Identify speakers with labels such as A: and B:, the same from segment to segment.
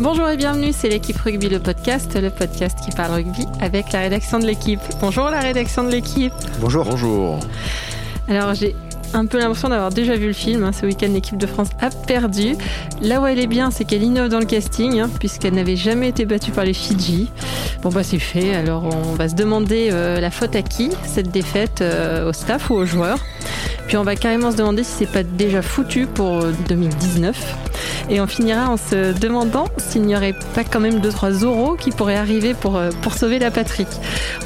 A: Bonjour et bienvenue, c'est l'équipe rugby, le podcast, le podcast qui parle rugby avec la rédaction de l'équipe. Bonjour la rédaction de l'équipe.
B: Bonjour.
C: Bonjour.
A: Alors j'ai un peu l'impression d'avoir déjà vu le film. hein. Ce week-end, l'équipe de France a perdu. Là où elle est bien, c'est qu'elle innove dans le casting, hein, puisqu'elle n'avait jamais été battue par les Fidji. Bon, bah c'est fait. Alors on va se demander euh, la faute à qui cette défaite, euh, au staff ou aux joueurs? Puis on va carrément se demander si c'est pas déjà foutu pour euh, 2019. Et on finira en se demandant s'il n'y aurait pas quand même 2-3 Zorro qui pourraient arriver pour, euh, pour sauver la patrie.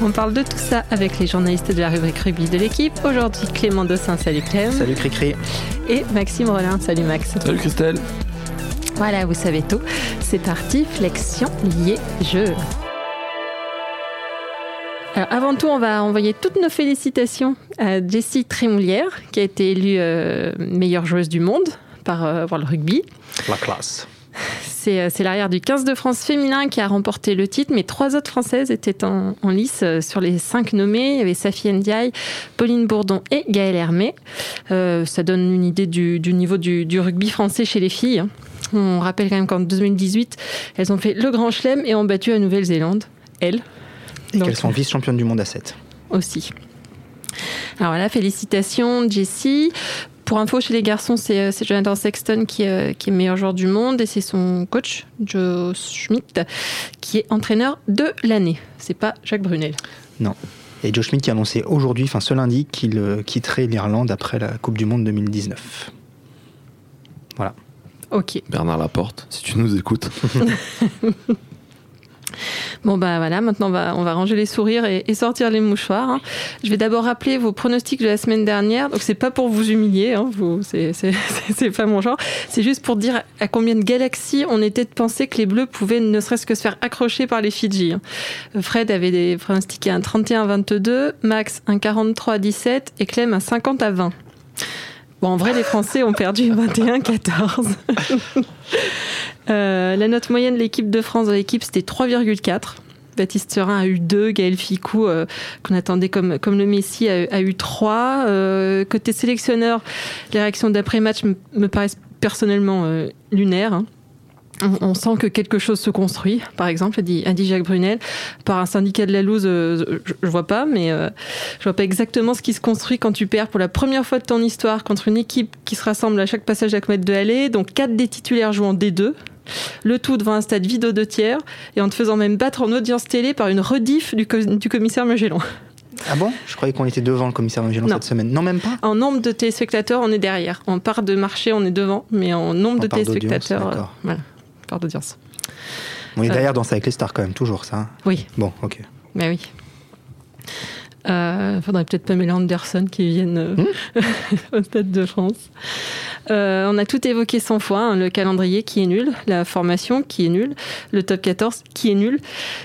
A: On parle de tout ça avec les journalistes de la rubrique rugby de l'équipe. Aujourd'hui, Clément Dossin, salut Clem.
B: Salut Cricri.
A: Et Maxime Rollin, salut Max.
C: Salut Christelle.
A: Voilà, vous savez tout. C'est parti, flexion liée jeu. Alors, avant tout, on va envoyer toutes nos félicitations à Jessie Trémoulière, qui a été élue euh, meilleure joueuse du monde par euh, World Rugby.
B: La classe.
A: C'est euh, l'arrière du 15 de France féminin qui a remporté le titre, mais trois autres Françaises étaient en, en lice euh, sur les cinq nommés. Il y avait Safi Ndiaye, Pauline Bourdon et Gaëlle Hermé. Euh, ça donne une idée du, du niveau du, du rugby français chez les filles. hein. On rappelle quand même qu'en 2018, elles ont fait le Grand Chelem et ont battu la Nouvelle-Zélande. Elles.
B: Et qu'elles sont vice-championnes du monde à 7.
A: aussi. Alors voilà, félicitations Jessie. Pour info, chez les garçons, c'est euh, c'est Jonathan Sexton qui, euh, qui est meilleur joueur du monde et c'est son coach, Joe Schmidt, qui est entraîneur de l'année. C'est pas Jacques Brunel.
B: Et Joe Schmidt qui a annoncé aujourd'hui, enfin ce lundi, qu'il euh, quitterait l'Irlande après la Coupe du Monde 2019.
A: Ok.
C: Bernard Laporte, si tu nous écoutes.
A: Bon bah voilà, maintenant on va, on va ranger les sourires et, sortir les mouchoirs. hein. Je vais d'abord rappeler vos pronostics de la semaine dernière. Donc c'est pas pour vous humilier, hein, vous, c'est, pas mon genre. C'est juste pour dire à combien de galaxies on était de penser que les Bleus pouvaient ne serait-ce que se faire accrocher par les Fidji. hein. Fred avait des pronostiqués un 31-22, Max un 43-17 et Clem un 50 à 20. Bon, en vrai, les Français ont perdu 21-14. Euh, la note moyenne de l'équipe de France dans l'équipe, c'était 3,4. Baptiste Serin a eu 2, Gaël Ficou, euh, qu'on attendait comme, comme le Messi, a, eu 3. Euh, côté sélectionneur, les réactions d'après-match me, me paraissent personnellement lunaires. hein. On, on sent que quelque chose se construit, par exemple, a dit, a dit Jacques Brunel. Par un syndicat de la loose, euh, je, je vois pas, mais euh, je vois pas exactement ce qui se construit quand tu perds pour la première fois de ton histoire contre une équipe qui se rassemble à chaque passage d'Akmet de Allée, donc 4 des titulaires jouent en D2. Le tout devant un stade vide aux deux tiers et en te faisant même battre en audience télé par une rediff du, co- du commissaire Magellan.
B: Ah bon? Je croyais qu'on était devant le commissaire Magellan cette semaine. Non, même pas?
A: En nombre de téléspectateurs, on est derrière. En part de marché, on est devant, mais en nombre
B: En
A: de téléspectateurs, euh, voilà, part d'audience.
B: On est
A: Euh.
B: derrière Danse avec les stars quand même, toujours ça. hein.
A: Oui,
B: Bon, ok.
A: mais oui. Euh, faudrait peut-être Pamela Anderson qui vienne euh, au Stade de France. Euh, on a tout évoqué 100 fois, hein, le calendrier qui est nul, la formation qui est nulle, le top 14 qui est nul,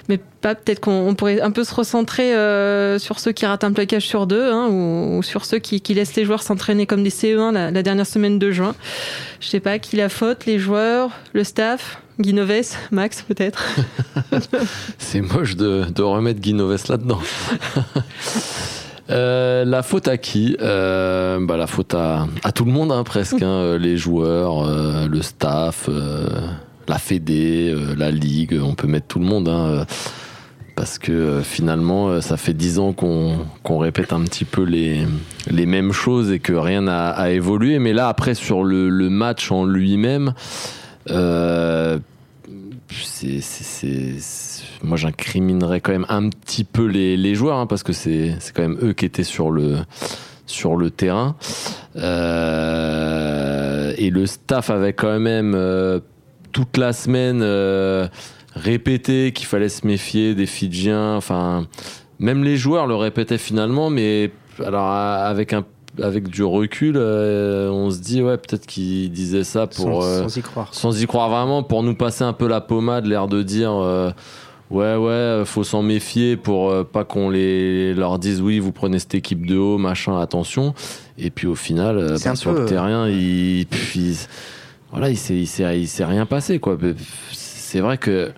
A: mais pas peut-être qu'on on pourrait un peu se recentrer euh, sur ceux qui ratent un plaquage sur deux, hein, ou, ou sur ceux qui, qui laissent les joueurs s'entraîner comme des CE1 la, la dernière semaine de juin. Je sais pas qui la faute, les joueurs, le staff, Guinoves, Max peut-être.
C: C'est moche de, de remettre Guinoves là-dedans. Euh, la faute à qui Euh, bah, La faute à, tout le monde, hein, presque. hein. Euh, Les joueurs, le staff, la Fédé, la Ligue. On peut mettre tout le monde. hein, parce que finalement, ça fait dix ans qu'on répète un petit peu les, mêmes choses et que rien n'a évolué. Mais là, après, sur le, match en lui-même, moi j'incriminerais quand même un petit peu les, joueurs hein, parce que c'est, quand même eux qui étaient sur le, sur le terrain. Euh, et le staff avait quand même euh, toute la semaine euh, répété qu'il fallait se méfier des Fidjiens. Enfin, même les joueurs le répétaient finalement, mais alors avec un avec du recul, euh, on se dit ouais peut-être qu'ils disaient ça pour
B: sans,
C: euh,
B: sans y croire.
C: sans y croire vraiment, pour nous passer un peu la pommade, l'air de dire euh, ouais ouais, faut s'en méfier pour euh, pas qu'on les leur dise oui, vous prenez cette équipe de haut, machin, attention. Et puis au final, euh, bah, sur
B: peu,
C: le
B: euh,
C: terrain, il, puis, voilà, il s'est il s'est rien passé quoi. C'est vrai que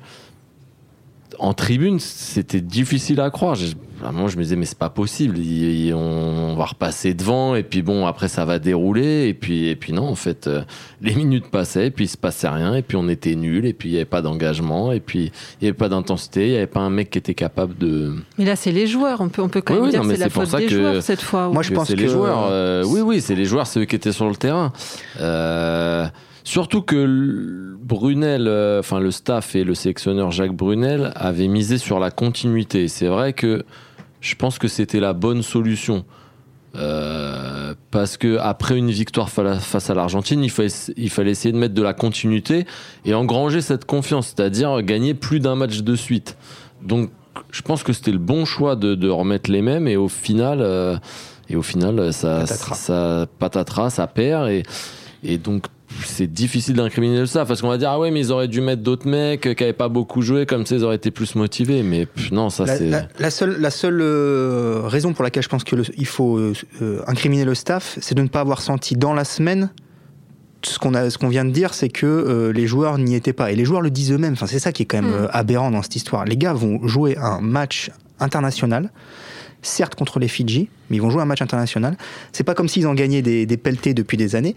C: en tribune, c'était difficile à croire. J'ai- à un moment, je me disais, mais c'est pas possible. Il- il- on, va repasser devant, et puis bon, après, ça va dérouler. Et puis, et puis non, en fait, euh, les minutes passaient, et puis il se passait rien, et puis on était nuls, et puis il n'y avait pas d'engagement, et puis il n'y avait pas d'intensité, il n'y avait pas un mec qui était capable de.
A: Mais là, c'est les joueurs. On peut, on peut quand
C: Oui,
A: même
C: oui,
A: dire
C: non,
A: que
C: mais
A: c'est la faute des
C: que-
A: joueurs cette fois.
B: Moi, je
C: que
B: pense
C: c'est les
B: que-
C: joueurs. euh, oui, oui, c'est les joueurs, c'est eux qui étaient sur le terrain. Euh, surtout que Brunel, euh, enfin le staff et le sélectionneur Jacques Brunel avaient misé sur la continuité. C'est vrai que je pense que c'était la bonne solution. Euh, parce que après une victoire fa- face à l'Argentine, il fallait, il fallait essayer de mettre de la continuité et engranger cette confiance, c'est-à-dire gagner plus d'un match de suite. Donc, je pense que c'était le bon choix de, de remettre les mêmes et au final, euh, et au final, ça,
B: Patatras.
C: ça patatras, ça perd et, et donc c'est difficile d'incriminer le staff parce qu'on va dire ah ouais mais ils auraient dû mettre d'autres mecs euh, qui avaient pas beaucoup joué comme ça ils auraient été plus motivés mais pff, non ça
B: La,
C: c'est
B: la- la seule, la seule euh, raison pour laquelle je pense qu'il faut euh, incriminer le staff, c'est de ne pas avoir senti dans la semaine ce qu'on a, ce qu'on vient de dire, c'est que euh, les joueurs n'y étaient pas. Et les joueurs le disent eux-mêmes. Enfin, c'est ça qui est quand même
A: Mm.
B: aberrant dans cette histoire. Les gars vont jouer un match international, certes contre les Fidji, mais ils vont jouer un match international. C'est pas comme s'ils en gagnaient des, des pelletés depuis des années.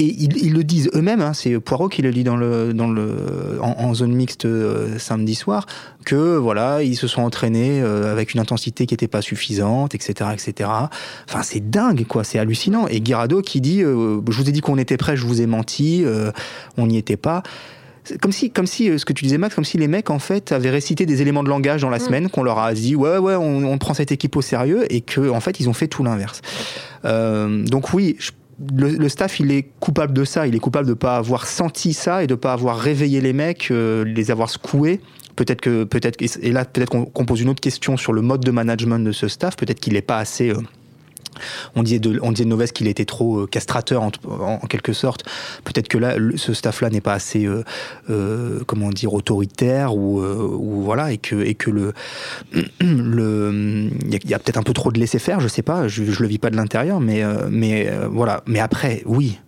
B: Et ils, ils le disent eux-mêmes, hein, c'est Poirot qui le dit dans le, dans le, en, en zone mixte euh, samedi soir, que voilà, ils se sont entraînés euh, avec une intensité qui n'était pas suffisante, etc., etc. Enfin, c'est dingue, quoi, c'est hallucinant. Et Guirado qui dit, euh, je vous ai dit qu'on était prêts, je vous ai menti, on n'y était pas. Comme si, comme si, ce que tu disais Max, comme si les mecs en fait avaient récité des éléments de langage dans la
A: Mm.
B: semaine, qu'on leur a dit ouais ouais, on, on prend cette équipe au sérieux, et que en fait ils ont fait tout l'inverse. Euh, donc oui, je- le, le staff il est coupable de ça, il est coupable de pas avoir senti ça et de pas avoir réveillé les mecs, euh, les avoir secoués. Peut-être que peut-être et là peut-être qu'on qu'on pose une autre question sur le mode de management de ce staff. Peut-être qu'il n'est pas assez. euh, on disait de, on de qu'il était trop euh, castrateur en, quelque sorte. Peut-être que là, ce staff-là n'est pas assez, euh, euh, comment dire, autoritaire ou, voilà, et que et que le le il y a, peut-être un peu trop de laisser faire. Je sais pas, je, je le vis pas de l'intérieur, mais mais voilà. Mais après, oui,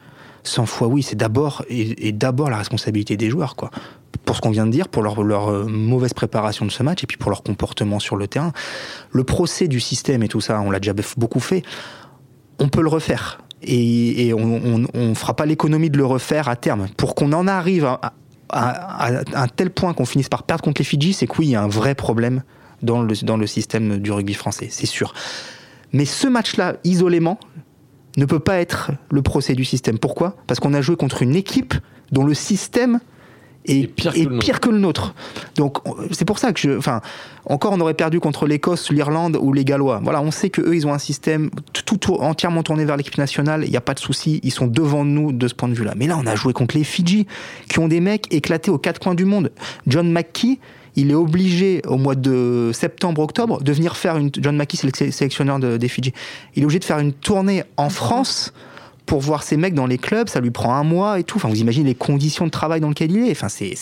B: 100 fois oui, c'est d'abord et, d'abord la responsabilité des joueurs, quoi. Pour ce qu'on vient de dire, pour leur, euh, mauvaise préparation de ce match et puis pour leur comportement sur le terrain. Le procès du système et tout ça, on l'a déjà beaucoup fait. On peut le refaire. Et, on, on fera pas l'économie de le refaire à terme. Pour qu'on en arrive à un tel point qu'on finisse par perdre contre les Fidji, c'est que oui, il y a un vrai problème dans le, dans le système du rugby français, c'est sûr. Mais ce match-là, isolément, ne peut pas être le procès du système. Pourquoi? Parce qu'on a joué contre une équipe dont le système est,
C: pire que
B: est
C: le nôtre.
B: pire que le nôtre. Donc on- c'est pour ça que je, enfin, encore on aurait perdu contre l'Écosse, l'Irlande ou les Gallois. Voilà, on sait que eux ils ont un système tout, tout entièrement tourné vers l'équipe nationale. Il n'y a pas de souci, ils sont devant nous de ce point de vue-là. Mais là, on a joué contre les Fidji, qui ont des mecs éclatés aux quatre coins du monde. John McKee. Il est obligé au mois de septembre-octobre de venir faire une. John McKee, c'est le sé- sélectionneur de- des Fidji. Il est obligé de faire une tournée en France pour voir ces mecs dans les clubs, ça lui prend un mois et tout. Enfin, vous imaginez les conditions de travail dans lesquelles il est. Enfin, c'est,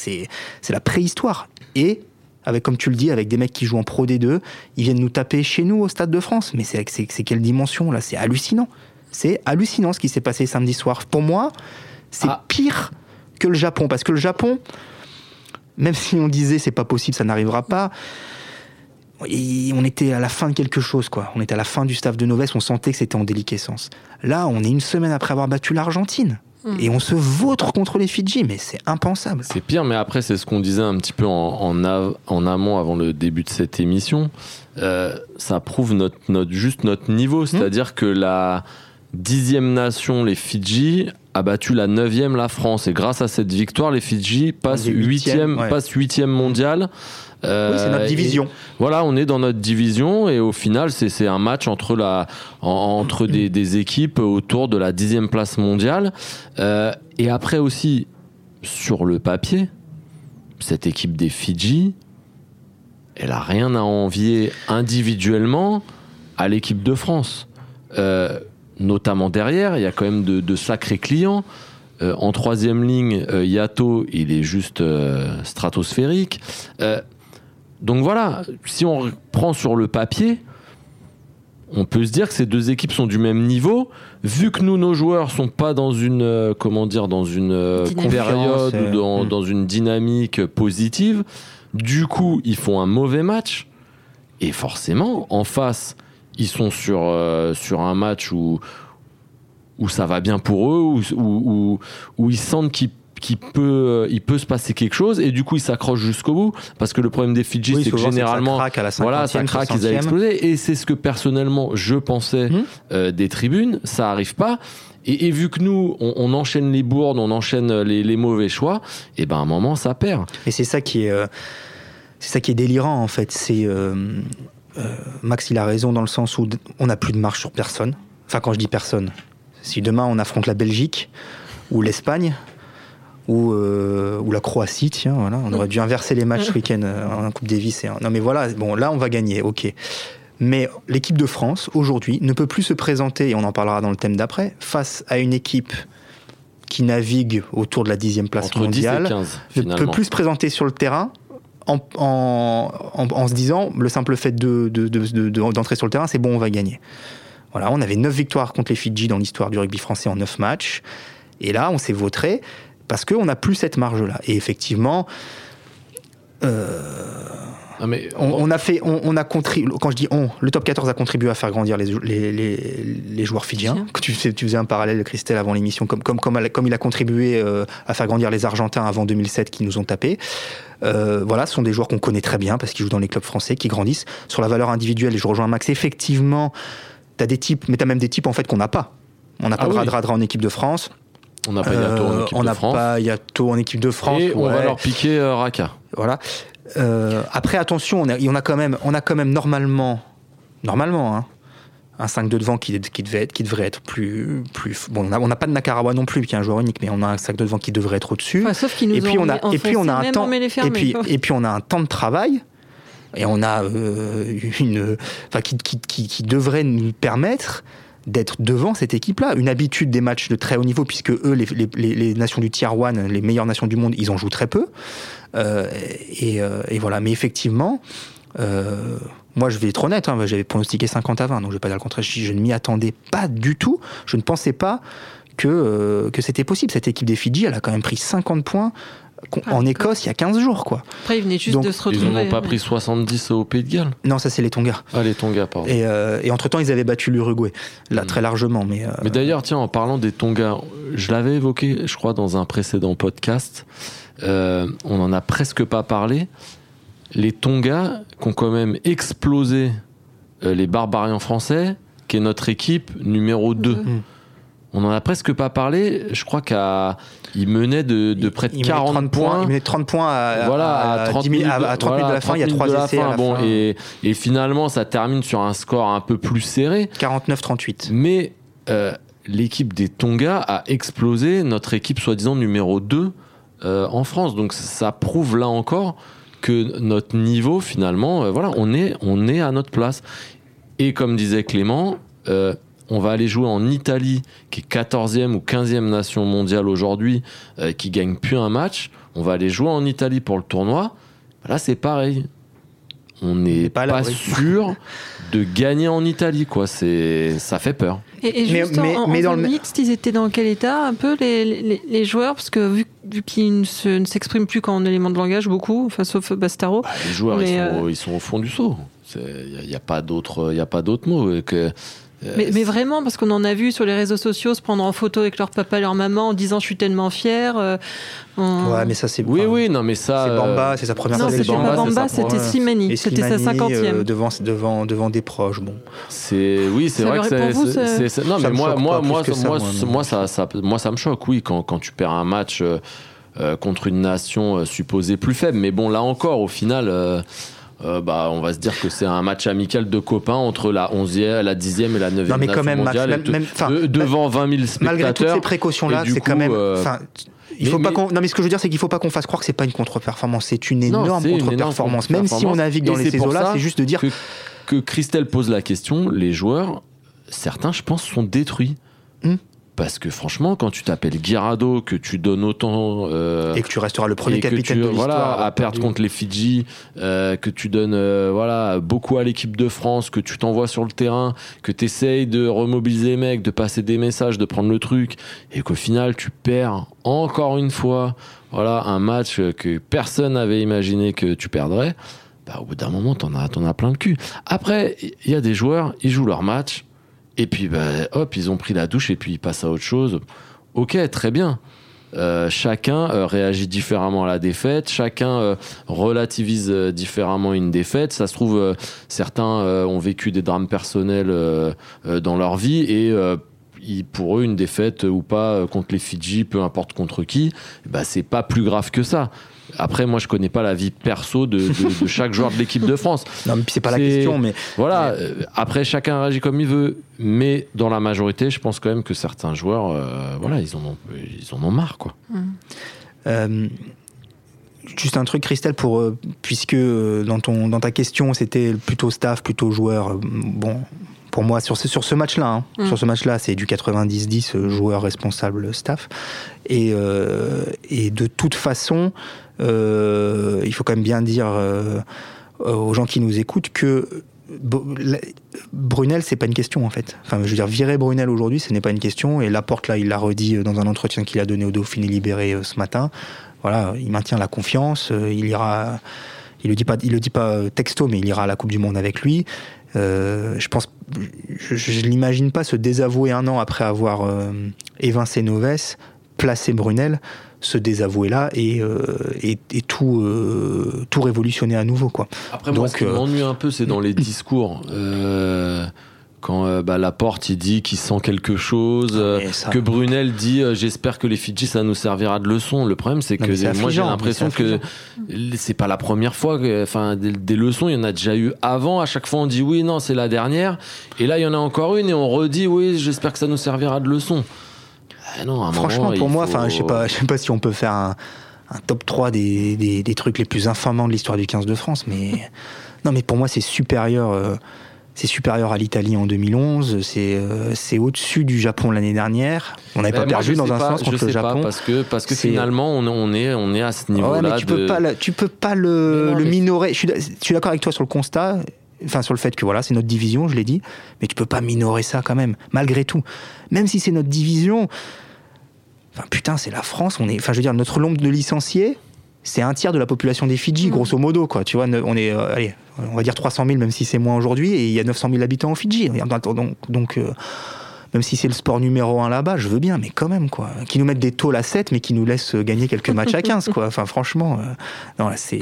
B: la préhistoire. Et, avec, comme tu le dis, avec des mecs qui jouent en Pro D2, ils viennent nous taper chez nous au Stade de France. Mais c'est, c'est, c'est quelle dimension là? C'est hallucinant. C'est hallucinant ce qui s'est passé samedi soir. Pour moi, c'est
C: Ah.
B: pire que le Japon. Parce que le Japon, même si on disait c'est pas possible, ça n'arrivera pas. et on était à la fin de quelque chose, quoi. On était à la fin du staff de Noves, on sentait que c'était en déliquescence. Là, on est une semaine après avoir battu l'Argentine.
A: Mm.
B: Et on se vautre contre les Fidji, mais c'est impensable.
C: C'est pire, mais après, c'est ce qu'on disait un petit peu en, en, av- en amont avant le début de cette émission. Euh, ça prouve notre, notre, juste notre niveau. C'est-à-dire que la dixième nation, les Fidji, a battu la neuvième, la France. Et grâce à cette victoire, les Fidji passent
B: On est huitième,
C: huitième,
B: ouais.
C: passent huitième mondial. Euh,
B: oui, c'est notre
C: et-
B: division.
C: voilà, on est dans notre division et au final, c'est c'est un match entre, la, en- entre des, des équipes autour de la dixième place mondiale. Euh, et après aussi, sur le papier, cette équipe des Fidji, elle a rien à envier individuellement à l'équipe de France. Euh, notamment derrière, il y a quand même de, de sacrés clients. Euh, en troisième ligne, euh, Yato, il est juste euh, stratosphérique. Euh, donc voilà, si on prend sur le papier, on peut se dire que ces deux équipes sont du même niveau. Vu que nous, nos joueurs sont pas dans une, euh, comment dire, dans une euh,
A: Dynamique.
C: période ou dans,
B: euh,
C: dans une dynamique positive, du coup, ils font un mauvais match. Et forcément, en face, ils sont sur, euh, sur un match où, où ça va bien pour eux, où, où, ils sentent qu'il qu'il peut, il peut se passer quelque chose et du coup ils s'accrochent jusqu'au bout parce que le problème des Fidji
B: Oui,
C: c'est que généralement
B: ça craque à la 50e,
C: voilà ça craque ils avaient
B: 60e.
C: explosé et c'est ce que personnellement je pensais
B: Hmm.
C: euh, des tribunes ça arrive pas et, et vu que nous on, on enchaîne les bourdes on enchaîne les, les mauvais choix et ben à un moment ça perd
B: Et c'est ça qui est, euh, c'est ça qui est délirant en fait. C'est euh, euh, Max, il a raison dans le sens où on n'a plus de marche sur personne. Enfin, quand je dis personne, si demain on affronte la Belgique ou l'Espagne ou, euh, ou la Croatie, tiens, voilà, on aurait dû inverser les matchs ce week-end euh, en Coupe Davis. Et en- Non, mais voilà, bon, là on va gagner, ok. Mais l'équipe de France aujourd'hui ne peut plus se présenter, et on en parlera dans le thème d'après, face à une équipe qui navigue autour de la dixième place
C: entre 10 et
B: mondiale
C: 15
B: ne peut plus se présenter sur le terrain en, se disant le simple fait de, de- de- d'entrer sur le terrain, c'est bon, on va gagner. Voilà, on avait 9 victoires contre les Fidji dans l'histoire du rugby français en 9 matchs. Et là, on s'est vautré parce qu'on n'a plus cette marge-là. Et effectivement,
C: Ah, mais
B: on, on a fait, on, on a contribué, quand je dis on, le top 14 a contribué à faire grandir les, les, les, les joueurs fidjiens. Tu, fais- tu faisais un parallèle, Christelle, avant l'émission, comme, comme, comme, comme il a contribué euh, à faire grandir les Argentins avant 2007 qui nous ont tapés. Euh, voilà, ce sont des joueurs qu'on connaît très bien parce qu'ils jouent dans les clubs français, qui grandissent. Sur la valeur individuelle, et je rejoins Max, effectivement, tu as des types, mais tu as même des types en fait qu'on n'a pas. On n'a pas
C: Ah
B: de
C: oui.
B: Radradra en équipe de France.
C: on n'a pas Yato en
B: Euh,
C: équipe
B: on
C: de
B: n'a
C: France
B: pas Yato en équipe de France.
C: et on va leur piquer euh, Raka
B: Voilà. Euh, après, attention, on a, on a quand même, on a quand même normalement, normalement, hein, un 5 de devant qui, qui devait être, qui devrait être plus, plus. Bon, on n'a pas de Nakarawa non plus, qui est un joueur unique, mais on a un 5 de devant qui devrait être au-dessus.
A: Enfin, sauf qu'ils nous
B: et puis
A: ont
B: on a, et puis on a un temps, et puis, et puis on a un temps de travail. Et on a euh, une, enfin, qui, qui, qui, qui devrait nous permettre d'être devant cette équipe-là. Une habitude des matchs de très haut niveau, puisque eux, les, nations du Tier 1, les meilleures nations du monde, ils en jouent très peu. Euh, et, euh, et voilà. Mais effectivement, euh, moi je vais être honnête, hein, j'avais pronostiqué 50 à 20, donc je vais pas dire le contraire. Je, je ne m'y attendais pas du tout. Je ne pensais pas que, que c'était possible. Cette équipe des Fidji, elle a quand même pris 50 points en
A: d'accord.
B: Écosse il y a 15 jours, quoi.
A: Après, ils venaient juste
B: Donc,
A: de se
C: ils
A: retrouver.
C: n'en ont pas pris 70 au Pays de Galles
B: Non, ça c'est les Tonga.
C: ah les Tonga pardon
B: Et, euh, et entre-temps, ils avaient battu l'Uruguay, là,
C: Mm.
B: très largement. Mais, euh,
C: Mais d'ailleurs, tiens, en parlant des Tonga, je l'avais évoqué, je crois, dans un précédent podcast. euh, on n'en a presque pas parlé. Les Tonga qui ont quand même explosé euh, les Barbarians français, qui est notre équipe numéro 2.
B: Mm.
C: On n'en a presque pas parlé. Je crois qu'ils menaient de, de près de
B: il menait
C: 40
B: 30
C: points.
B: Il menait 30 points à,
C: voilà,
B: à,
C: à 30
B: 10 minutes,
C: minutes,
B: à, à 30 minutes
C: voilà,
B: de la fin, il y a
C: 30
B: trois
C: minutes de la
B: essais
C: fin,
B: à la
C: bon,
B: fin.
C: Et, et finalement, ça termine sur un score un peu plus serré.
B: 49-38.
C: Mais euh, l'équipe des Tonga a explosé notre équipe soi-disant numéro 2 euh, en France. Donc ça prouve là encore que notre niveau, finalement, euh, voilà, on est, on est à notre place. Et comme disait Clément, euh, on va aller jouer en Italie, qui est 14e ou 15e nation mondiale aujourd'hui, euh, qui gagne plus un match. On va aller jouer en Italie pour le tournoi. Là, c'est pareil. On n'est
B: pas
C: sûr de gagner en Italie, quoi. C'est, ça fait peur.
A: Et, et
B: Mais-
A: juste en-
B: mais-
A: en,
B: mais
A: en
B: dans le-
A: mixte, ils étaient dans quel état un peu les, les, les joueurs? Parce que vu, vu qu'ils ne se- ne s'expriment plus qu'en éléments de langage beaucoup, enfin, sauf Bastaro.
C: Bah, les joueurs,
A: Mais,
C: ils, sont,
A: euh,
C: ils sont au fond du seau. Il n'y a, pas d'autre, y a pas d'autre mot. et Que, euh,
A: Mais, mais vraiment, parce qu'on en a vu sur les réseaux sociaux se prendre en photo avec leur papa et leur maman en disant je suis tellement fier. euh, on-
B: Ouais, mais ça, c'est.
C: oui, oui, non, mais ça.
B: C'est Bamba,
C: euh,
B: c'est sa première
A: non, c'était
C: Bamba,
A: Bamba, c'était. Slimani. C'était sa cinquantième.
B: euh, devant, devant, devant des proches. Bon.
C: C'est oui, c'est vrai que c'est, non,
B: Ça
C: mais
B: me
C: moi, moi, moi,
B: ça,
C: moi,
B: moi,
C: ça- moi, ça, ça, moi, ça me choque, oui, quand, quand tu perds un match euh, euh, contre une nation euh, supposée plus faible. Mais bon, là encore, au final. Euh, bah, on va se dire que c'est un match amical de copains entre la 11e, la 10e et la 9e
B: Non, mais quand même, Max, même-
C: de- devant 20 000 spectateurs.
B: Malgré toutes ces précautions-là, c'est quand même.
C: euh,
B: il
C: mais-
B: faut pas
C: mais-
B: non, mais ce que je veux dire, c'est qu'il faut pas qu'on fasse croire que c'est pas une contre-performance. C'est une énorme contre-performance. Même si on navigue dans les saisons-là,
C: ça
B: c'est juste de dire.
C: que, que Christelle pose la question, les joueurs, certains, je pense, sont détruits.
B: Hmm.
C: Parce que franchement, quand tu t'appelles Guirado, que tu donnes autant. euh,
B: Et que tu resteras le premier capitaine
C: tu,
B: de l'histoire.
C: voilà, à perdre
B: perdu.
C: contre les Fidji, euh, que tu donnes euh, voilà, beaucoup à l'équipe de France, que tu t'envoies sur le terrain, que tu essayes de remobiliser les mecs, de passer des messages, de prendre le truc, et qu'au final tu perds encore une fois voilà, un match que personne n'avait imaginé que tu perdrais. bah, au bout d'un moment, t'en as, t'en as plein le cul. Après, il y a des joueurs, ils jouent leur match, et puis bah, hop, ils ont pris la douche, et puis ils passent à autre chose. Ok, très bien. Euh, chacun euh, réagit différemment à la défaite, chacun euh, relativise différemment une défaite. Ça se trouve, certains ont vécu des drames personnels dans leur vie et pour eux, une défaite ou pas contre les Fidji, peu importe contre qui, bah, c'est pas plus grave que ça. Après, moi, je connais pas la vie perso de, de- de chaque joueur de l'équipe de France.
B: Non, mais c'est pas la question, mais
C: Voilà. euh, Après, chacun réagit comme il veut, mais dans la majorité, je pense quand même que certains joueurs, euh, voilà, ils en ont, ils en ont marre, quoi.
B: Euh, juste un truc, Christelle, pour, euh, puisque euh, dans, ton, dans ta question, c'était plutôt staff, plutôt joueur. euh, bon, pour moi, sur ce, sur ce match-là, hein, sur ce match-là, c'est du 90-10, euh, joueur responsable, staff. Et, euh, et de toute façon, il faut quand même bien dire euh, euh, aux gens qui nous écoutent que Brunel, c'est pas une question en fait. Enfin, je veux dire, virer Brunel aujourd'hui, ce n'est pas une question. Et Laporte, là, il l'a redit euh, dans un entretien qu'il a donné au Dauphiné Libéré euh, ce matin. Voilà, il maintient la confiance. euh, Il ira, il le dit pas, il le dit pas euh, texto, mais il ira à la Coupe du Monde avec lui. Euh, je pense, je, je l'imagine pas se désavouer un an après avoir euh, évincé Noves, placé Brunel, se désavouer là et, euh, et, et tout, euh, tout révolutionner à nouveau quoi.
C: Après, moi,
B: Donc,
C: ce qui
B: euh,
C: m'ennuie un peu, c'est dans les discours. Quand euh, bah, Laporte, il dit qu'il sent quelque chose. euh,
B: ça-
C: que Brunel dit euh, j'espère que les Fidji ça nous servira de leçon. Le problème c'est que moi j'ai l'impression que c'est pas la première fois enfin des, des leçons il y en a déjà eu avant. À chaque fois on dit oui non c'est la dernière et là il y en a encore une et on redit oui j'espère que ça nous servira de leçon. Ah non, à un
B: Franchement,
C: moment,
B: pour moi,
C: faut-
B: je sais pas, je sais pas si on peut faire un, un top 3 des, des, des trucs les plus infamants de l'histoire du 15 de France, mais non, mais pour moi, c'est supérieur. euh, c'est supérieur à l'Italie en 2011, c'est euh, c'est au-dessus du Japon l'année dernière. On n'avait
C: Ben,
B: pas perdu dans un
C: pas,
B: sens
C: je
B: contre le
C: pas,
B: Japon.
C: parce que parce que
B: C'est-
C: finalement on, on est on est à ce niveau
B: Ouais,
C: là
B: mais tu peux pas, tu peux pas le,
C: Mais non,
B: le
C: mais-
B: minorer. Je suis, d'a- je suis d'accord avec toi sur le constat, enfin sur le fait que voilà, c'est notre division, je l'ai dit, mais tu peux pas minorer ça quand même, malgré tout. Même si c'est notre division, enfin putain, c'est la France. On est, enfin je veux dire, notre nombre de licenciés, c'est un tiers de la population des Fidji,
A: Mhm.
B: grosso modo, quoi. Tu vois, on est, euh, allez, on va dire 300 000, même si c'est moins aujourd'hui, et il y a 900 000 habitants aux Fidji. Donc, donc euh, même si c'est le sport numéro un là-bas, je veux bien, mais quand même, quoi. Qui nous mettent des tôles à 7, mais qui nous laissent gagner quelques matchs à 15, quoi. Enfin, franchement, euh, non, là, c'est.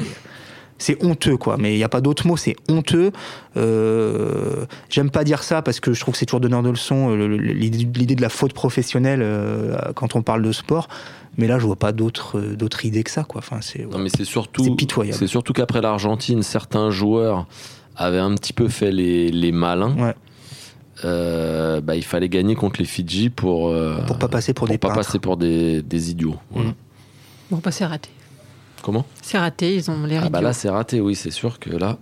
B: C'est honteux, quoi. Mais il n'y a pas d'autre mot, c'est honteux. Euh, J'aime pas dire ça parce que je trouve que c'est toujours donneur de leçons, euh, l'idée de la faute professionnelle euh, quand on parle de sport. Mais là, je vois pas d'autre euh, d'autre idée que ça, quoi. Enfin, c'est.
C: Non, mais c'est surtout,
B: C'est pitoyable.
C: C'est surtout qu'après l'Argentine, certains joueurs avaient un petit peu fait les, les malins.
B: Ouais.
C: Euh, bah, il fallait gagner contre les Fidji pour euh,
B: Pour pas passer pour,
C: pour
B: des
C: pas
B: peintres.
C: passer pour des, des idiots. Voilà.
B: Mm.
A: Bon, bah, c'est raté.
C: Comment
A: C'est raté, ils ont l'air
C: Ah bah là c'est raté, oui, c'est sûr que là.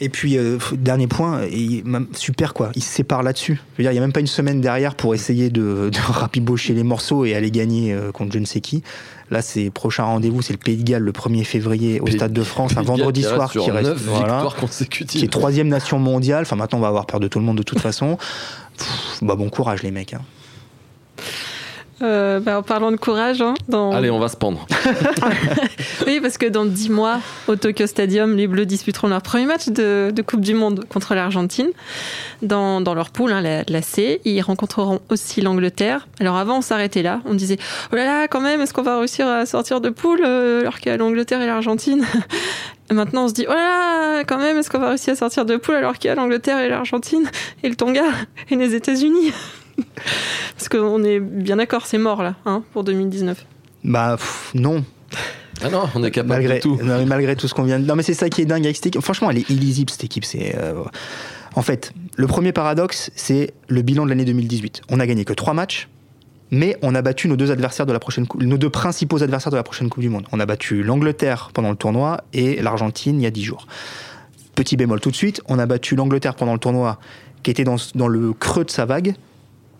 B: Et puis, euh, dernier point, et, super quoi, ils se séparent là-dessus. Je veux dire, il n'y a même pas une semaine derrière pour essayer de, de rapibocher les morceaux et aller gagner euh, contre je ne sais qui. Là, c'est prochain rendez-vous, c'est le Pays de Galles le 1er février au
C: Pays-
B: Stade de France, un
C: Pays
B: vendredi soir qui reste.
C: neuf
B: voilà.
C: victoires
B: qui est troisième nation mondiale. Enfin, maintenant, on va avoir peur de tout le monde de toute façon. Pff, bah, bon courage, les mecs. hein.
A: Euh, bah, en parlant de courage, hein, dans...
C: Allez, on va se pendre.
A: oui, parce que dans 10 mois, au Tokyo Stadium, les Bleus disputeront leur premier match de, de Coupe du Monde contre l'Argentine. Dans, dans leur poule, hein, la, la C, ils rencontreront aussi l'Angleterre. Alors avant, on s'arrêtait là. On disait Oh là là, quand même, est-ce qu'on va réussir à sortir de poule euh, alors qu'il y a l'Angleterre et l'Argentine? Maintenant, on se dit Oh là là, quand même, est-ce qu'on va réussir à sortir de poule alors qu'il y a l'Angleterre et l'Argentine et le Tonga et les États-Unis? Parce qu'on est bien d'accord, c'est mort là, hein, pour 2019.
B: Bah, pff, non.
C: Ah non, on est capable
B: malgré,
C: de tout.
B: non, mais malgré tout ce qu'on vient de... Non, mais c'est ça qui est dingue avec cette équipe. Franchement, elle est illisible, cette équipe. C'est, euh, En fait, le premier paradoxe, c'est le bilan de l'année 2018. On a gagné que trois matchs, mais on a battu nos deux adversaires de la prochaine coupe, nos deux principaux adversaires de la prochaine Coupe du Monde. On a battu l'Angleterre pendant le tournoi et l'Argentine il y a dix jours. Petit bémol tout de suite, on a battu l'Angleterre pendant le tournoi qui était dans, dans le creux de sa vague.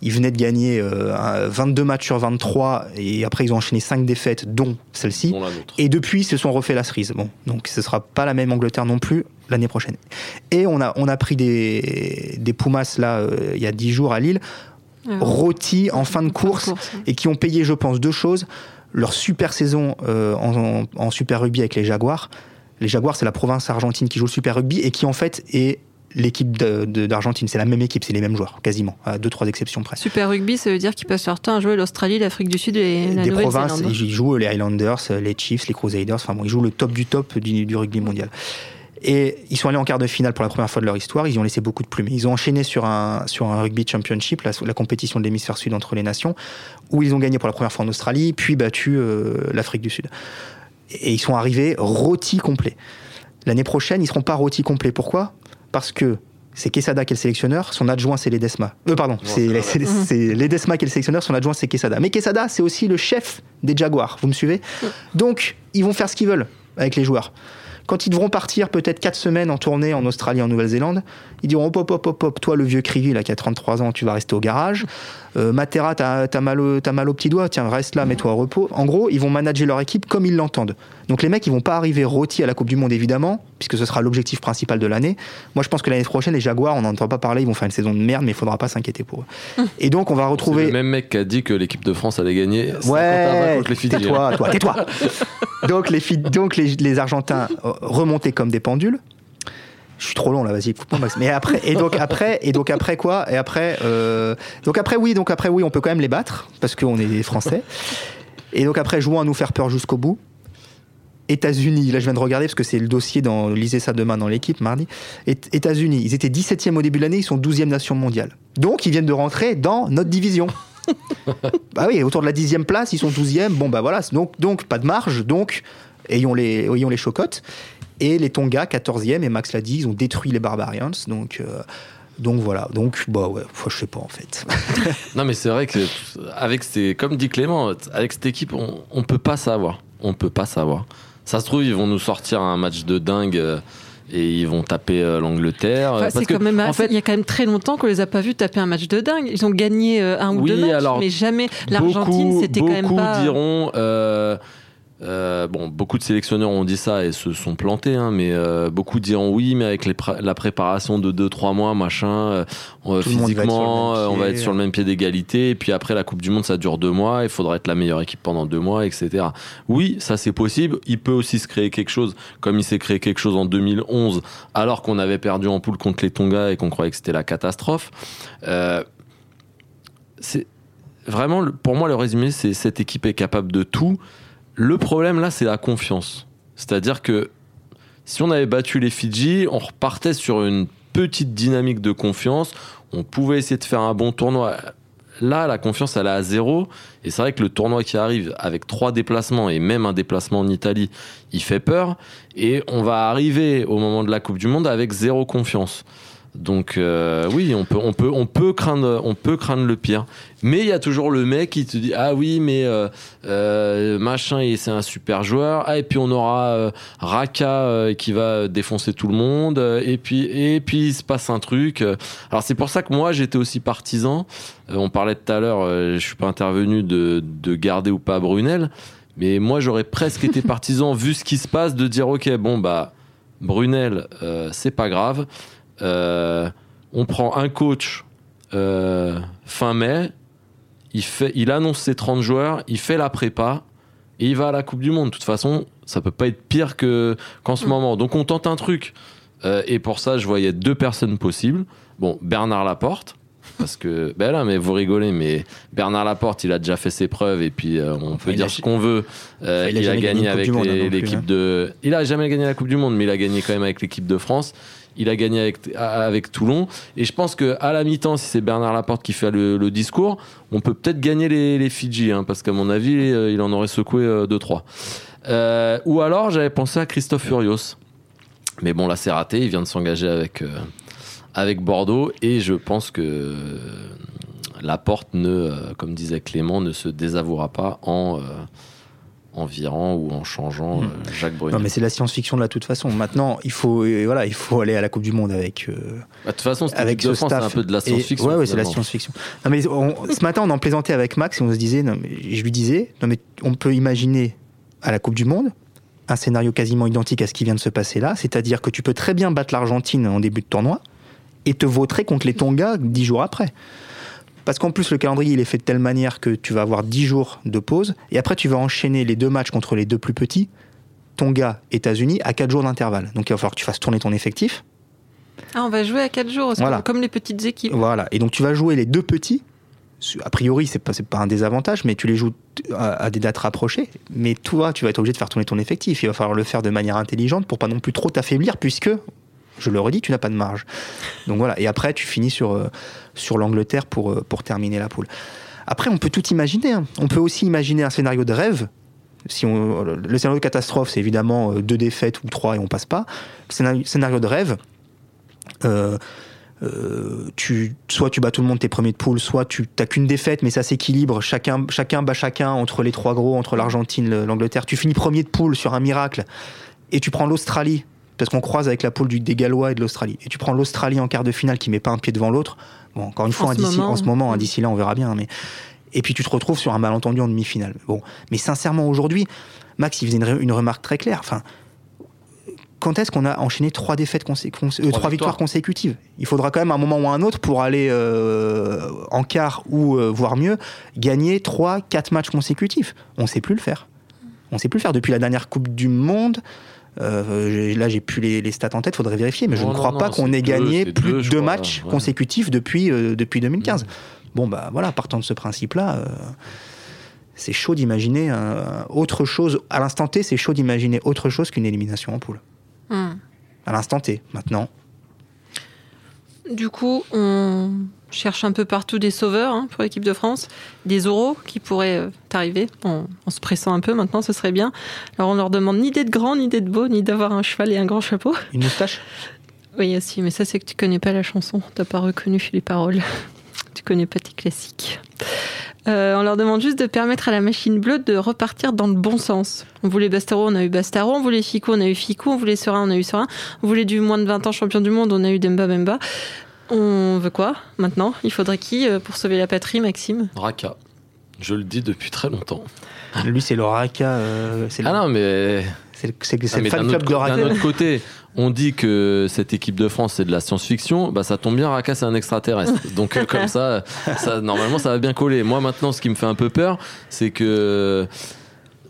B: Ils venaient de gagner euh, un- 22 matchs sur 23 et après ils ont enchaîné 5 défaites, dont celle-ci. Et depuis, ils se sont refait la cerise. Bon, donc ce sera pas la même Angleterre non plus l'année prochaine. Et on a, on a pris des, des Pumas là, euh, il y a 10 jours à Lille,
A: Euh,
B: rôtis en fin de course,
A: hein.
B: et qui ont payé, je pense, deux choses. Leur super saison euh, en, en- en Super Rugby avec les Jaguars, Les Jaguars, c'est la province argentine qui joue le Super Rugby et qui en fait est l'équipe d'Argentine. C'est la même équipe, c'est les mêmes joueurs, quasiment, à deux, trois exceptions près.
A: Super Rugby, ça veut dire qu'ils passent leur temps à jouer l'Australie, l'Afrique du Sud et la
B: Des
A: Nouvelle-Zélande.
B: provinces, ils jouent les Highlanders, les Chiefs, les Crusaders, enfin bon, ils jouent le top du top du, du rugby mondial. Et ils sont allés en quart de finale pour la première fois de leur histoire. Ils y ont laissé beaucoup de plumes. Ils ont enchaîné sur un, sur un rugby championship, la, la compétition de l'hémisphère sud entre les nations, où ils ont gagné pour la première fois en Australie, puis battu euh, l'Afrique du Sud. Et ils sont arrivés rôtis complets. L'année prochaine, ils seront pas rôtis complets. Pourquoi? Parce que c'est Quesada qui est le sélectionneur, son adjoint c'est Ledesma. Euh, pardon, c'est c'est- c'est Ledesma qui est le sélectionneur, son adjoint c'est Quesada. Mais Quesada, c'est aussi le chef des Jaguars, vous me suivez Donc, ils vont faire ce qu'ils veulent avec les joueurs. Quand ils devront partir peut-être 4 semaines en tournée en Australie, en Nouvelle-Zélande, ils diront hop, hop, hop, hop, hop, toi le vieux Crivy là qui a 33 ans, tu vas rester au garage. Euh, Matera, t'as as mal, au- t'as mal au petit doigt, tiens, reste là, mets-toi au repos. En gros, ils vont manager leur équipe comme ils l'entendent. Donc les mecs, ils vont pas arriver rôtis à la Coupe du Monde évidemment, puisque ce sera l'objectif principal de l'année. Moi, je pense que l'année prochaine, les Jaguars, on n'en entend pas parler, ils vont faire une saison de merde, mais il faudra pas s'inquiéter pour eux. Et donc, on va
C: C'est
B: retrouver.
C: le même mec qui a dit que l'équipe de France allait gagner 50 à 20
B: Ouais, tais-toi, toi, tais-toi. donc les, donc les, les Argentins euh, remontaient comme des pendules. Je suis trop long là, vas-y, coupe-moi Max. Mais après, et donc après, et donc après quoi? Et après, euh, donc après oui, donc après oui, on peut quand même les battre parce qu'on est des Français. Et donc après, jouons à nous faire peur jusqu'au bout. États-Unis, là je viens de regarder parce que c'est le dossier dans lisez ça demain dans l'équipe mardi. États-Unis, ils étaient 17e au début de l'année, ils sont 12e nation mondiale. Donc ils viennent de rentrer dans notre division. bah oui, autour de la 10e place, ils sont 12e. Bon bah voilà, donc donc pas de marge, donc ayons les ayons les chocottes et les Tonga 14e et Max l'a dit, ils ont détruit les Barbarians. Donc euh, donc voilà, donc bah ouais, faut- je sais pas en fait.
C: Non, mais c'est vrai que avec ces, comme dit Clément, avec cette équipe, on, on peut pas savoir. On peut pas savoir. Ça se trouve, ils vont nous sortir un match de dingue euh, et ils vont taper euh, l'Angleterre.
A: Enfin, c'est
C: parce que,
A: quand même,
C: en fait,
A: il y a quand même très longtemps qu'on les a pas vus taper un match de dingue. Ils ont gagné euh, un ou
C: Oui,
A: deux matchs,
C: alors,
A: mais jamais l'Argentine.
C: beaucoup,
A: C'était quand même
C: beaucoup
A: pas.
C: diront. euh, euh, bon, beaucoup de sélectionneurs ont dit ça et se sont plantés, hein, mais euh, beaucoup diront oui, mais avec les la préparation de 2-3 mois, machin, euh, physiquement, on va être sur le même pied d'égalité. Et puis après, la Coupe du Monde, ça dure deux mois. Il faudra être la meilleure équipe pendant deux mois, etc. Oui, ça c'est possible. Il peut aussi se créer quelque chose, comme il s'est créé quelque chose en 2011, alors qu'on avait perdu en poule contre les Tonga et qu'on croyait que c'était la catastrophe. C'est vraiment, pour moi, le résumé, c'est cette équipe est capable de tout. Le problème là, c'est la confiance. C'est-à-dire que si on avait battu les Fidji, on repartait sur une petite dynamique de confiance. On pouvait essayer de faire un bon tournoi. Là, la confiance, elle est à zéro. Et c'est vrai que le tournoi qui arrive avec trois déplacements et même un déplacement en Italie, il fait peur. Et on va arriver au moment de la Coupe du Monde avec zéro confiance. Donc euh, oui, on peut, on peut, on peut craindre, on peut craindre le pire. Mais il y a toujours le mec qui te dit ah oui mais euh, euh, machin et c'est un super joueur. Ah et puis on aura Raka qui va défoncer tout le monde. Et puis et puis il se passe un truc. Alors c'est pour ça que moi j'étais aussi partisan. On parlait tout à l'heure, je suis pas intervenu de, de garder ou pas Brunel. Mais moi j'aurais presque été partisan vu ce qui se passe de dire ok bon bah Brunel c'est pas grave. Euh, on prend un coach euh, fin mai, il, fait, il annonce ses 30 joueurs, il fait la prépa et il va à la Coupe du Monde. De toute façon, ça peut pas être pire que, qu'en ce
A: Mm.
C: moment. Donc on tente un truc. Euh, et pour ça, je voyais deux personnes possibles. Bon, Bernard Laporte. Parce que, ben là, mais vous rigolez, mais Bernard Laporte, il a déjà fait ses preuves et puis euh, on peut
B: il
C: dire
B: a-
C: ce qu'on veut. Euh,
B: il a
C: il, a
B: jamais gagné
C: avec
B: du Monde, hein,
C: l'équipe
B: hein.
C: de. Il a jamais gagné la Coupe du Monde, mais il a gagné quand même avec l'équipe de France. Il a gagné avec, avec Toulon. Et je pense que à la mi-temps, si c'est Bernard Laporte qui fait le, discours, on peut peut-être gagner les, Fidji, hein, parce qu'à mon avis, euh, il en aurait secoué 2-3. ou alors, j'avais pensé à Christophe Furios. Mais bon, là, c'est raté. Il vient de s'engager avec, euh, avec Bordeaux. Et je pense que euh, Laporte, ne, euh, comme disait Clément, ne se désavouera pas en, euh, en virant ou en changeant euh, Jacques Brunel.
B: Non mais c'est la science-fiction de la toute façon. Maintenant, il faut euh, voilà, il faut aller à la Coupe du Monde avec euh,
C: Bah, de toute façon,
B: avec ce
C: France, c'est
B: staff.
C: un peu de la science-fiction.
B: Ouais, ouais, c'est la science-fiction. Non, mais on- ce matin, on en plaisantait avec Max et on se disait, non, mais, je lui disais, non, mais on peut imaginer à la Coupe du Monde un scénario quasiment identique à ce qui vient de se passer là, c'est-à-dire que tu peux très bien battre l'Argentine en début de tournoi et te vautrer contre les Tonga dix jours après. Parce qu'en plus, le calendrier, il est fait de telle manière que tu vas avoir 10 jours de pause, et après, tu vas enchaîner les deux matchs contre les deux plus petits, Tonga, États-Unis à 4 jours d'intervalle. Donc il va falloir que tu fasses tourner ton effectif.
A: Ah, on va jouer à 4 jours,
B: Voilà.
A: comme les petites équipes.
B: Voilà. Et donc tu vas jouer les deux petits. A priori, c'est pas, pas un désavantage, mais tu les joues à, à des dates rapprochées. Mais toi, tu vas être obligé de faire tourner ton effectif. Il va falloir le faire de manière intelligente pour pas non plus trop t'affaiblir, puisque, je le redis, tu n'as pas de marge. Donc voilà. Et après, tu finis sur, euh, sur l'Angleterre pour, euh, pour terminer la poule. Après, on peut tout imaginer. hein. On peut aussi imaginer un scénario de rêve. Si on, le scénario de catastrophe, c'est évidemment euh, deux défaites ou trois et on passe pas. Le scénario, de rêve, tu, soit tu bats tout le monde tes premiers de poule, soit tu t'as qu'une défaite, mais ça s'équilibre. Chacun, chacun bat chacun entre les trois gros, entre l'Argentine, le- l'Angleterre. Tu finis premier de poule sur un miracle et tu prends l'Australie, parce qu'on croise avec la poule du, des Gallois et de l'Australie. Et tu prends l'Australie en quart de finale qui met pas un pied devant l'autre. Bon, encore une fois,
A: En
B: hein,
A: ce moment,
B: en ce moment, hein, d'ici là, on verra bien. Mais et puis tu te retrouves sur un malentendu en demi-finale. Bon, mais sincèrement aujourd'hui, Max, il faisait une, remarque très claire. Enfin, quand est-ce qu'on a enchaîné trois défaites euh, trois,
C: victoires.
B: victoires consécutives? Il faudra quand même un moment ou un autre pour aller euh, en quart ou euh, voire mieux gagner trois, quatre matchs consécutifs. On sait plus le faire. On sait plus le faire depuis la dernière Coupe du Monde. Euh, j'ai- là, j'ai plus les, les stats en tête, faudrait vérifier, mais je
C: Non,
B: ne crois
C: non,
B: pas qu'on ait
C: deux,
B: gagné plus
C: deux,
B: de deux matchs
C: ouais.
B: consécutifs depuis, euh, depuis 2015. Bon, bah voilà, partant de ce principe-là, euh, c'est chaud d'imaginer autre chose. À l'instant T, c'est chaud d'imaginer autre chose qu'une élimination en poule.
A: Hmm.
B: À l'instant T, maintenant.
A: Du coup, on cherche un peu partout des sauveurs hein, pour l'équipe de France, des euros qui pourraient euh, arriver en, en se pressant un peu maintenant, ce serait bien. Alors on leur demande ni d'être grand, ni d'être beau, ni d'avoir un cheval et un grand chapeau.
B: Une moustache?
A: Oui, aussi, mais ça c'est que tu connais pas la chanson, t'as pas reconnu les paroles, tu connais pas tes classiques. Euh, on leur demande juste de permettre à la machine bleue de repartir dans le bon sens. On voulait Bastaro, on a eu Bastaro. On voulait Fico, on a eu Fico. On voulait Serein, on a eu Serein. On voulait du moins de 20 ans champion du monde, on a eu Demba Bemba. On veut quoi maintenant? Il faudrait qui euh, pour sauver la patrie, Maxime?
C: Raka. Je le dis depuis très longtemps.
B: Lui, c'est le Raka. euh, c'est le,
C: Ah non, mais
B: c'est le,
C: Ah,
B: fan club
C: d'un autre côté, on dit que cette équipe de France c'est de la science-fiction, bah ça tombe bien, Raka c'est un extraterrestre. Donc euh, comme ça, ça, normalement ça va bien coller. Moi maintenant, ce qui me fait un peu peur, c'est que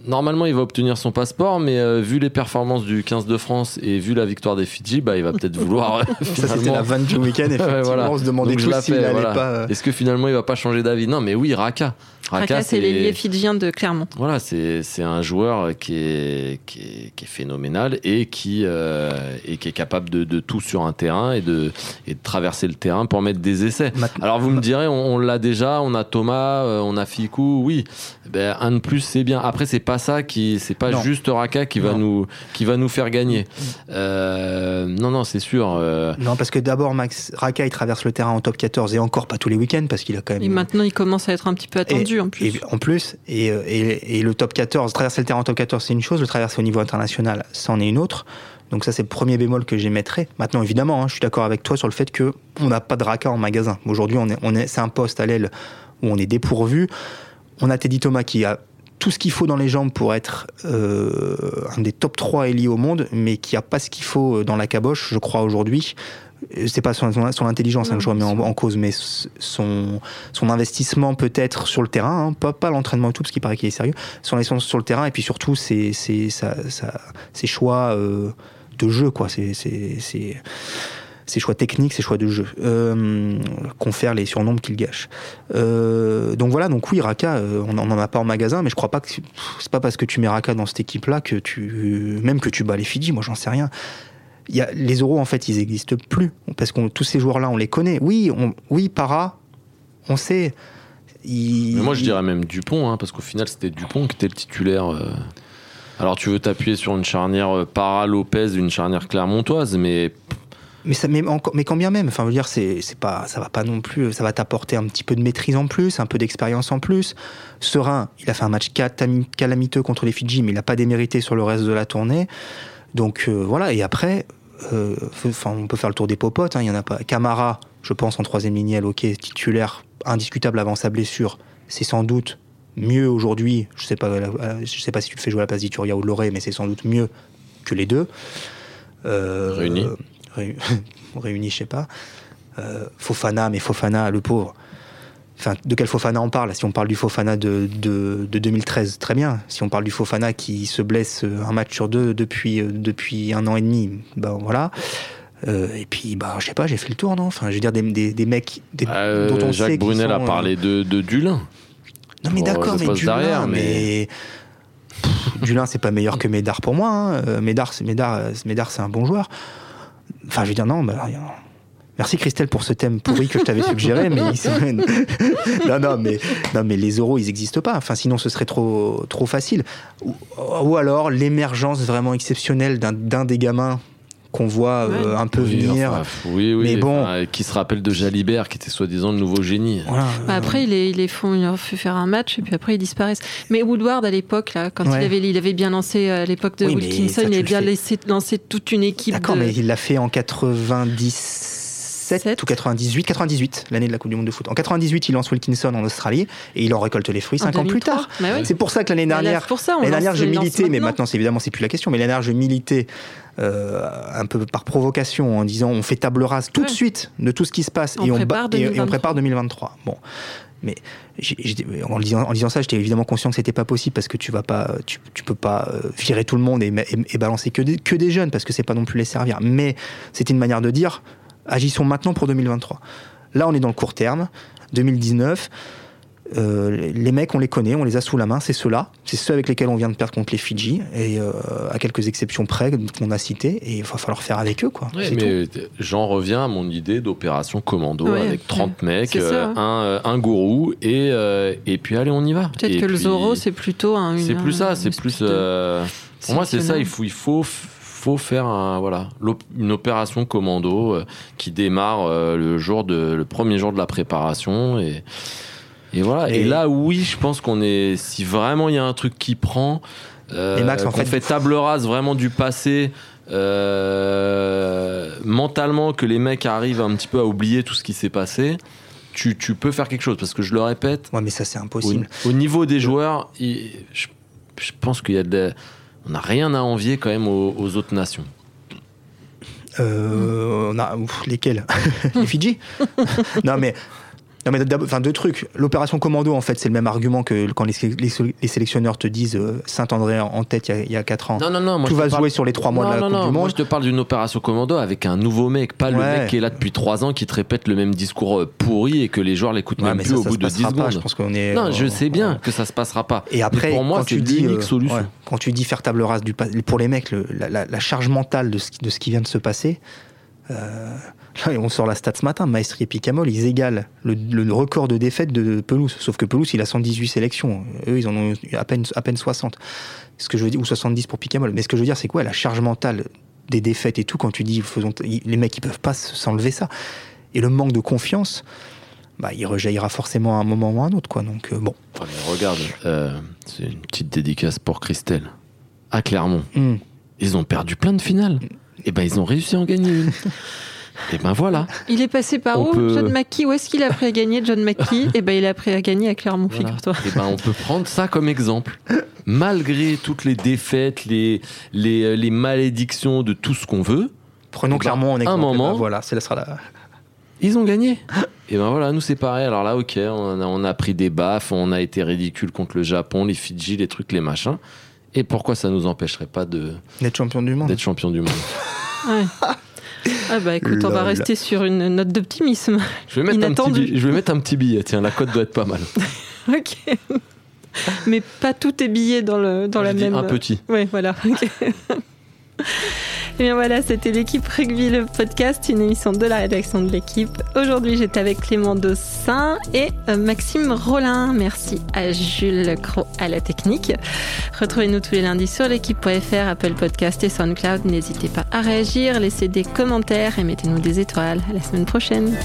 C: normalement il va obtenir son passeport, mais euh, vu les performances du 15 de France et vu la victoire des Fidji, bah il va peut-être vouloir. euh,
B: Ça, c'était la vanne du week-end. Effectivement,
C: voilà.
B: on se demandait tous s'il
C: fais,
B: allait
C: voilà.
B: pas. euh,
C: Est-ce que finalement il va pas changer d'avis? Non, mais oui, Raka.
A: Raka, c'est l'ailier fidjien de Clermont.
C: Voilà, c'est c'est un joueur qui est, qui est, qui est phénoménal et qui, euh, et qui est capable de, de tout sur un terrain et de, et de traverser le terrain pour mettre des essais.
B: maintenant-
C: Alors vous me direz, on, on l'a déjà, on a Thomas, euh, on a Fikou, oui. Ben, un de plus, c'est bien. Après, c'est pas ça qui, c'est pas
B: Non.
C: juste Raka qui va
B: Non.
C: nous, qui va nous faire gagner. Euh, non, non, c'est sûr. euh,
B: Non, parce que d'abord, Max Raka, il traverse le terrain en top 14 et encore pas tous les week-ends parce qu'il a quand même.
A: Et maintenant, il commence à être un petit peu attendu en plus.
B: Et euh, le top 14, traverser le terrain en top 14, c'est une chose, le traverser au niveau international, c'en est une autre. Donc ça, c'est le premier bémol que j'émettrais. Maintenant, évidemment, hein, je suis d'accord avec toi sur le fait que on n'a pas de Raka en magasin. Aujourd'hui, on est, c'est un poste à l'aile où on est dépourvu. On a Teddy Thomas qui a tout ce qu'il faut dans les jambes pour être euh, un des top 3 ailiers au monde, mais qui a pas ce qu'il faut dans la caboche, je crois, aujourd'hui. C'est pas son, son- intelligence hein, que je remets en, cause, mais son, son investissement peut-être sur le terrain, hein, pas, pas l'entraînement et tout, parce qu'il paraît qu'il est sérieux, son investissement sur le terrain, et puis surtout ses, ses, sa- sa- ses choix euh, de jeu, quoi. C'est- ses choix techniques, ses choix de jeu, euh, confère les surnoms qu'il gâche. Euh, donc voilà, donc oui, Raka, euh, on n'en a pas en magasin, mais je crois pas que c'est pas parce que tu mets Raka dans cette équipe-là que tu, même que tu bats les Fidji, moi j'en sais rien. Y a, les euros, en fait, ils existent plus. Parce que tous ces joueurs-là, on les connaît. Oui, on, oui, Para, on sait. Il-
C: Mais moi, je dirais même Dupont, hein, parce qu'au final, c'était Dupont qui était le titulaire. euh. Alors, tu veux t'appuyer sur une charnière euh, para-Lopez, une charnière clermontoise, mais
B: Mais, ça, mais, mais quand bien même, enfin, je veux dire, c'est, pas, ça va pas non plus, ça va t'apporter un petit peu de maîtrise en plus, un peu d'expérience en plus. Serein, il a fait un match calamiteux contre les Fidji, mais il n'a pas démérité sur le reste de la tournée. Donc euh, voilà, et après, euh, on peut faire le tour des popotes, hein, il y en a pas. Camara, je pense, en troisième lignelle, ok, titulaire, indiscutable avant sa blessure, c'est sans doute mieux aujourd'hui, je sais pas, euh, je sais pas si tu le fais jouer à la place d'Ituria ou de Loré, mais c'est sans doute mieux que les deux. Euh,
C: Réunis.
B: Réu- réunis, je sais pas. Fofana, mais Fofana, le pauvre. Enfin, de quel Fofana on parle Si on parle du Fofana de, de, de 2013, très bien. Si on parle du Fofana qui se blesse euh, un match sur deux depuis, euh, depuis un an et demi, ben voilà. Euh, et puis, bah, je sais pas, j'ai fait le tour, non? Enfin, je veux dire, des, des, des mecs des,
C: Euh,
B: dont on
C: Jacques
B: sait
C: Brunel
B: sont,
C: a parlé de, de Dulin.
B: Non, mais d'accord, mais Dulin,
C: derrière,
B: mais.
C: mais-
B: Pff, Dulin, c'est pas meilleur que Médard pour moi. Hein. Médard, c'est Médard, Médard, c'est un bon joueur. Enfin, je veux dire, non, bah. Merci Christelle pour ce thème pourri que je t'avais suggéré, mais il- non, non, mais non, mais les euros, ils n'existent pas. Enfin, sinon, ce serait trop, trop facile. Ou, ou alors l'émergence vraiment exceptionnelle d'un, d'un des gamins qu'on voit euh, un peu
C: Oui,
B: venir.
C: enfin, oui, oui.
B: Mais bon.
C: enfin, qui se rappelle de Jalibert, qui était soi-disant le nouveau génie.
B: Voilà.
A: Bah, après, ils les, font, ils leur fait faire un match et puis après ils disparaissent. Mais Woodward à l'époque, là, quand
B: Ouais.
A: il avait, il avait bien lancé euh, à l'époque de Wilkinson,
B: ça,
A: il avait bien laissé lancer toute une équipe.
B: D'accord,
A: de...
B: mais il l'a fait en 97
A: Sept.
B: ou 98, 98, l'année de la Coupe du Monde de foot. En 98, il lance Wilkinson en Australie et il en récolte les fruits
A: En
B: 5 ans plus
A: 2003.
B: tard.
A: Bah oui.
B: C'est pour ça que l'année
A: Bah,
B: dernière, l'année dernière, j'ai milité, mais
A: maintenant.
B: c'est évidemment, c'est plus la question. Mais l'année dernière, je militais euh, un peu par provocation en disant on fait table rase tout
A: Ouais.
B: de suite de tout ce qui se passe
A: On
B: et, on
A: prépare
B: bat- et- et on
A: 2023.
B: prépare 2023. Bon. Mais en, le disant, en disant ça, j'étais évidemment conscient que c'était pas possible parce que tu vas pas, tu, tu peux pas euh, virer tout le monde et, et- et balancer que des, que des jeunes parce que c'est pas non plus les servir. Mais c'était une manière de dire agissons maintenant pour 2023. Là, on est dans le court terme, 2019. euh, les mecs, on les connaît, on les a sous la main, c'est ceux-là, c'est ceux avec lesquels on vient de perdre contre les Fidji, et euh, à quelques exceptions près qu'on a citées, et il va falloir faire avec eux, quoi.
C: Ouais, mais j'en reviens à mon idée d'opération commando
A: Ouais,
C: avec 30
A: ouais.
C: mecs,
A: ça,
C: euh,
A: hein.
C: un, un gourou et, euh, et puis allez on y va.
A: Peut-être que le Zorro, c'est plutôt un.
C: c'est plus ça, c'est plus euh, pour moi c'est ça, il
A: sélectionneur.
C: faut il faut faut faire un, voilà une opération commando euh, qui démarre euh, le jour de le premier jour de la préparation et et voilà et,
B: Et-
C: là oui je pense qu'on est si vraiment il y a un truc qui prend euh,
B: Et Max, en fait-
C: fait table rase vraiment du passé euh, mentalement que les mecs arrivent un petit peu à oublier tout ce qui s'est passé tu, tu peux faire quelque chose parce que je le répète
B: Ouais, mais ça, c'est
C: au,
B: impossible.
C: au niveau des joueurs, il- je, je pense qu'il y a de, on n'a rien à envier quand même aux, aux autres nations.
B: Euh, on a, ouf, lesquels Les Fidji? Non, mais. Non mais enfin deux trucs. L'opération commando en fait c'est le même argument que quand les, sé- les sé- les sélectionneurs te disent euh, Saint-André en tête il y a- il y, a 4 ans.
C: Non, non, non. Moi,
B: Tout va se
C: parle-
B: jouer sur les 3 mois
C: non,
B: de la
C: non,
B: Coupe
C: non,
B: du
C: Moi,
B: Monde.
C: je te parle d'une opération commando avec un nouveau mec, pas le mec qui est là depuis 3 ans, qui te répète le même discours euh, pourri et que les joueurs l'écoutent
B: Ouais,
C: même
B: mais
C: plus
B: ça,
C: au
B: ça
C: bout
B: se
C: de 10
B: passera pas.
C: secondes.
B: Je pense qu'on est.
C: Non, je
B: euh,
C: sais bien
B: ouais.
C: que ça se passera pas.
B: Et après,
C: Mais pour moi,
B: quand
C: c'est
B: tu dis,
C: l'unique
B: euh,
C: solution.
B: quand tu dis faire table rase du pour les mecs, le- la, la- la charge mentale de ce, qui- de ce qui vient de se passer. Là, on sort la stat ce matin, Maestri et Picamol, ils égalent le, le record de défaite de Pelouse. Sauf que Pelouse, il a 118 sélections. Eux, ils en ont à peine, à peine 60. Ce que je veux dire, ou 70 pour Picamol. Mais ce que je veux dire, c'est quoi la charge mentale des défaites et tout, quand tu dis, faisons, les mecs, ils peuvent pas s'enlever ça. Et le manque de confiance, bah, il rejaillira forcément à un moment ou à un autre. Quoi. Donc, euh, bon.
C: Enfin, regarde, euh, c'est une petite dédicace pour Christelle. À Clermont,
B: Hmm.
C: ils ont perdu plein de finales. Et ben, ils ont réussi à en gagner une. Et ben voilà.
A: Il est passé par
C: On
A: où
C: peut-
A: John McKee Où est-ce qu'il a appris à gagner John McKee Eh ben, il a appris à gagner à Clermont,
C: Voilà.
A: figure-toi.
C: Eh ben, on peut prendre ça comme exemple. Malgré toutes les défaites, les, les, euh, les malédictions de tout ce qu'on veut,
B: Prenons
C: Bah,
B: clairement en exemple.
C: moment-
B: Bah, voilà, c'est là sera la.
C: ils ont gagné. Et ben voilà, nous c'est pareil. Alors là, ok, on a, on a pris des baffes, on a été ridicule contre le Japon, les Fidji, les trucs, les machins. Et pourquoi ça nous empêcherait pas de-
B: D'être champion du monde.
C: d'être champion du monde?
A: Ouais. Ah bah écoute, on va rester sur une note d'optimisme.
C: je vais, mettre un petit billet, je vais mettre un petit billet, tiens, la cote doit être pas mal.
A: ok. Mais pas tout est billé dans, le, dans la même.
C: un petit.
A: Oui, voilà. Et bien voilà, c'était l'équipe Rugby, le podcast, une émission de la rédaction de l'équipe. Aujourd'hui, j'étais avec Clément Dossin et euh, Maxime Rollin. Merci à Jules Cro à la technique. Retrouvez-nous tous les lundis sur l'équipe.fr, Apple Podcast et SoundCloud. N'hésitez pas à réagir, laissez des commentaires et mettez-nous des étoiles. À la semaine prochaine.